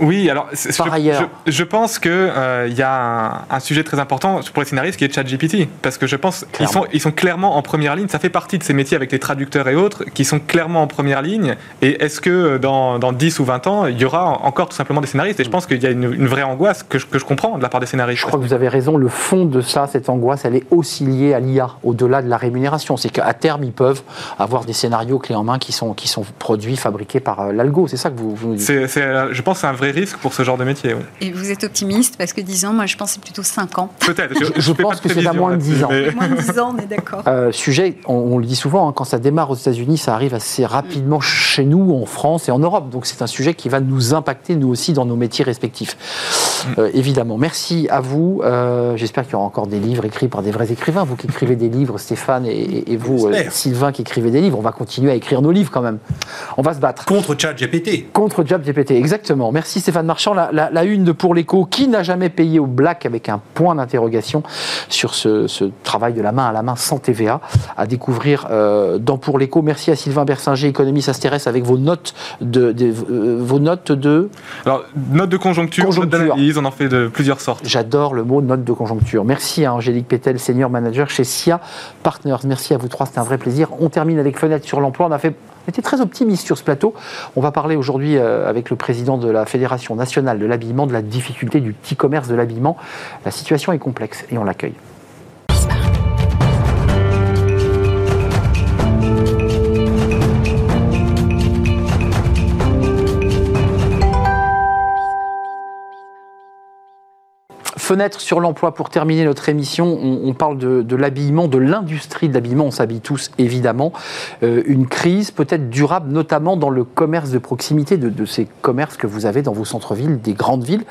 oui, alors Par je, ailleurs. Je, pense qu'il euh, y a un, sujet très important pour les scénaristes qui est ChatGPT. Parce que je pense qu'ils sont, ils sont clairement en première ligne. Ça fait partie de ces métiers avec les traducteurs et autres qui sont clairement en première ligne. Et est-ce que euh, dans, dans, 10 ou 20 ans, il y aura encore tout simplement des scénaristes? Et je pense qu'il y a une, vraie angoisse que je, que je, comprends de la part des scénaristes. Je crois que vous avez raison. Le fond de ça, cette angoisse, elle est aussi liée à l'IA, au-delà de la rémunération. C'est qu'à terme, ils peuvent avoir des scénarios clés en main qui sont, qui sont produits, fabriqués par euh, l'algo. C'est ça que vous, vous dites Je pense que c'est un vrai risque pour ce genre de métier. Et vous êtes optimiste parce que 10 ans, moi je pense c'est plutôt 5 ans. Peut-être. Je, pense que c'est à moins de 10 ans. Moins de 10 ans, on est d'accord. Euh, sujet, on, le dit souvent, hein, quand ça démarre aux États-Unis, ça arrive assez rapidement chez nous, en France et en Europe. Donc c'est un sujet qui va nous impacter, nous aussi, dans nos métiers respectifs. Mm. Euh, évidemment. Merci à vous. Euh, j'espère qu'il y aura encore des livres écrits par des vrais écrivains. Vous qui écrivez des livres, Stéphane, et, vous, Sylvain, qui écrivez des livres. On va continuer à écrire nos livres quand même. On va se battre. Contre ChatGPT. Contre ChatGPT, exactement. Merci Stéphane Marchand. La, la, une de Pour l'écho, qui n'a jamais payé au black avec un point d'interrogation sur ce, travail de la main à la main sans TVA à découvrir euh, dans Pour l'écho? Merci à Sylvain Bersinger, économiste Astérès, avec vos notes de, vos notes de. Alors, notes de conjoncture, conjoncture on en fait de plusieurs sortes. J'adore le mot note de conjoncture. Merci à Angélique Pétel, senior manager chez SIA Partners. Merci à vous trois, c'était un vrai plaisir. On termine avec Fenêtre sur l'emploi. On a fait on était très optimiste sur ce plateau. On va parler aujourd'hui euh, avec le président de la Fédération nationale de l'habillement de la difficulté du petit commerce de l'habillement. La situation est complexe et on l'accueille. Fenêtre sur l'emploi pour terminer notre émission. On, parle de, l'habillement, de l'industrie de l'habillement. On s'habille tous évidemment. Euh, une crise peut-être durable, notamment dans le commerce de proximité, de, ces commerces que vous avez dans vos centres-villes, des grandes villes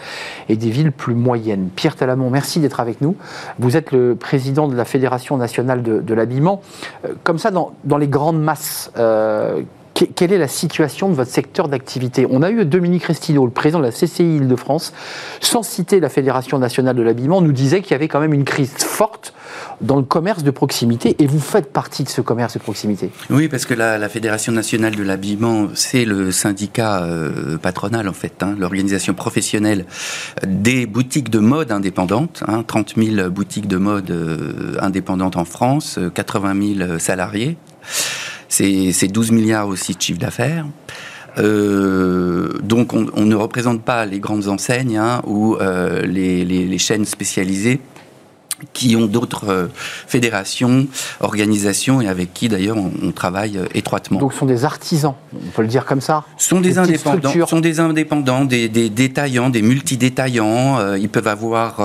et des villes plus moyennes. Pierre Talamont, merci d'être avec nous. Vous êtes le président de la Fédération nationale de, l'habillement. Euh, comme ça, dans, les grandes masses, euh, quelle est la situation de votre secteur d'activité? On a eu Dominique Restineau, le président de la CCI Île-de-France, sans citer la Fédération nationale de l'habillement, nous disait qu'il y avait quand même une crise forte dans le commerce de proximité et vous faites partie de ce commerce de proximité. Oui, parce que la, Fédération nationale de l'habillement, c'est le syndicat euh, patronal en fait, hein, l'organisation professionnelle des boutiques de mode indépendantes, hein, 30 000 boutiques de mode euh, indépendantes en France, 80 euh, 000 salariés. C'est 12 milliards aussi de chiffre d'affaires. donc on, ne représente pas les grandes enseignes hein, ou les, chaînes spécialisées qui ont d'autres euh, fédérations, organisations et avec qui d'ailleurs on, travaille euh, étroitement. Donc sont des artisans, on peut le dire comme ça? Sont des, indépendants, sont des indépendants, des, détaillants, des multi-détaillants. Euh, ils peuvent avoir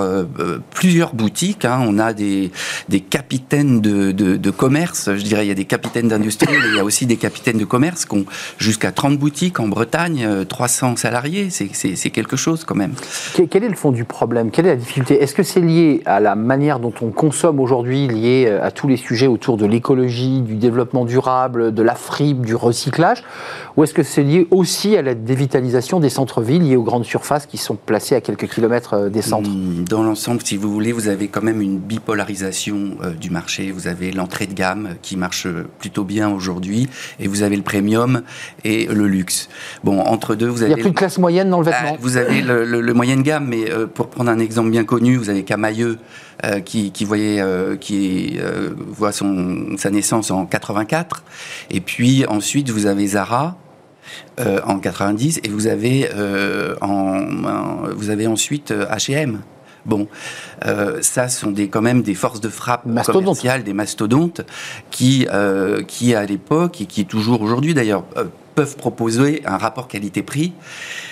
plusieurs boutiques. Hein. On a des, des capitaines de, de, commerce, je dirais, il y a des capitaines d'industrie, mais il y a aussi des capitaines de commerce qui ont jusqu'à 30 boutiques en Bretagne, 300 salariés. C'est quelque chose quand même. Quel est le fond du problème? Quelle est la difficulté? Est-ce que c'est lié à la manière dont on consomme aujourd'hui lié euh, à tous les sujets autour de l'écologie, du développement durable, de la fripe, du recyclage Ou est-ce que c'est lié aussi à la dévitalisation des centres-villes liés aux grandes surfaces qui sont placées à quelques kilomètres euh, des centres? Hmm, Dans l'ensemble, si vous voulez, vous avez quand même une bipolarisation euh, du marché. Vous avez l'entrée de gamme qui marche plutôt bien aujourd'hui et vous avez le premium et le luxe. Bon, entre deux, vous avez... Il n'y a plus de classe moyenne dans le vêtement? ah, Vous avez le, le, moyenne gamme, mais pour prendre un exemple bien connu, vous avez Camailleux euh, qui, voyait, euh, qui euh, voit son, sa naissance en 84. Et puis ensuite, vous avez Zara. en 90 et vous avez en, vous avez ensuite H&M Bon, ça sont des, quand même des forces de frappe commerciales, des mastodontes, qui, qui à l'époque et qui toujours aujourd'hui d'ailleurs peuvent proposer un rapport qualité-prix.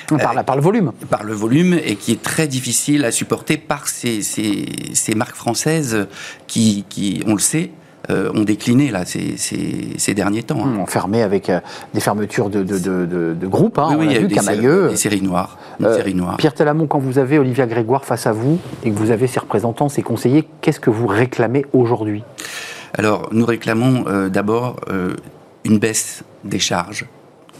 Par, par, le volume. Par le volume, et qui est très difficile à supporter par ces, ces, marques françaises qui, qui, on le sait, euh, ont décliné là, ces, ces, derniers temps. Hein. Mmh, fermé avec euh, des fermetures de, de, de, de groupes, hein, oui, on a vu, des, Camailleux. Des séries noires. Euh, Pierre Telamon, quand vous avez Olivia Grégoire face à vous et que vous avez ses représentants, ses conseillers, qu'est-ce que vous réclamez aujourd'hui? Alors, nous réclamons d'abord une baisse des charges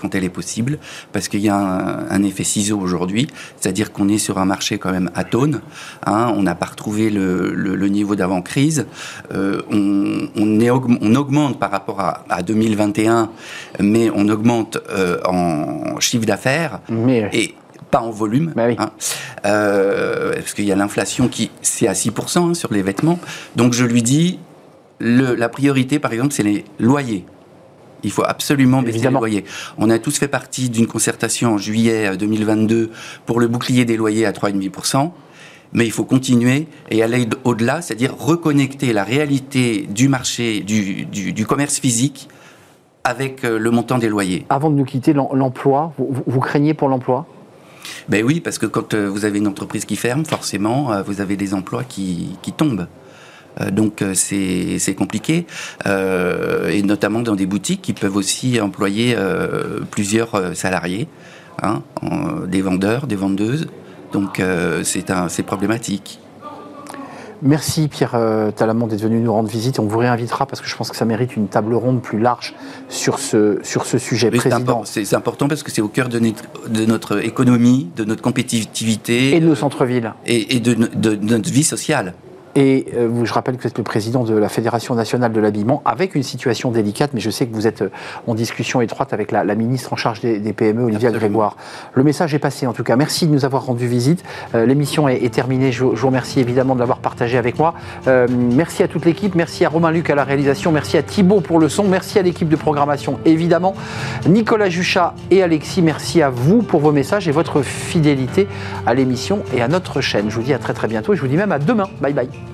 quand elle est possible, parce qu'il y a un, effet ciseau aujourd'hui, c'est-à-dire qu'on est sur un marché quand même atone, hein, on n'a pas retrouvé le, niveau d'avant-crise, euh, on, on, augmente par rapport à, 2021, mais on augmente euh, en chiffre d'affaires, et pas en volume, bah hein, euh, parce qu'il y a l'inflation qui c'est à 6% hein, sur les vêtements. Donc je lui dis, la priorité par exemple c'est les loyers. Il faut absolument baisser les loyers. On a tous fait partie d'une concertation en juillet 2022 euh, pour le bouclier des loyers à 3,5%. Mais il faut continuer et aller au-delà, c'est-à-dire reconnecter la réalité du marché, du, commerce physique avec euh, le montant des loyers. Avant de nous quitter, l'emploi, vous, craignez pour l'emploi? Ben oui, parce que quand euh, vous avez une entreprise qui ferme, forcément, vous avez des emplois qui tombent. Euh, donc euh, c'est compliqué, euh, et notamment dans des boutiques qui peuvent aussi employer plusieurs salariés, hein, des vendeurs, des vendeuses. Donc c'est problématique. Merci Pierre Talamont d'être venu nous rendre visite. On vous réinvitera parce que je pense que ça mérite une table ronde plus large sur ce, sur ce sujet. C'est important parce que c'est au cœur de notre, de notre, économie, de notre compétitivité. Et de nos centres-villes. Et, de, de, notre vie sociale. Et euh, je rappelle que vous êtes le président de la Fédération nationale de l'habillement, avec une situation délicate, mais je sais que vous êtes euh, en discussion étroite avec la, ministre en charge des, PME, Olivia Grégoire. Le message est passé en tout cas. Merci de nous avoir rendu visite. Euh, l'émission est, terminée. Je, vous remercie évidemment de l'avoir partagé avec moi. merci à toute l'équipe. Merci à Romain Luc à la réalisation. Merci à Thibault pour le son. Merci à l'équipe de programmation évidemment. Nicolas Juchat et Alexis, merci à vous pour vos messages et votre fidélité à l'émission et à notre chaîne. Je vous dis à très très bientôt et je vous dis même à demain. Bye bye.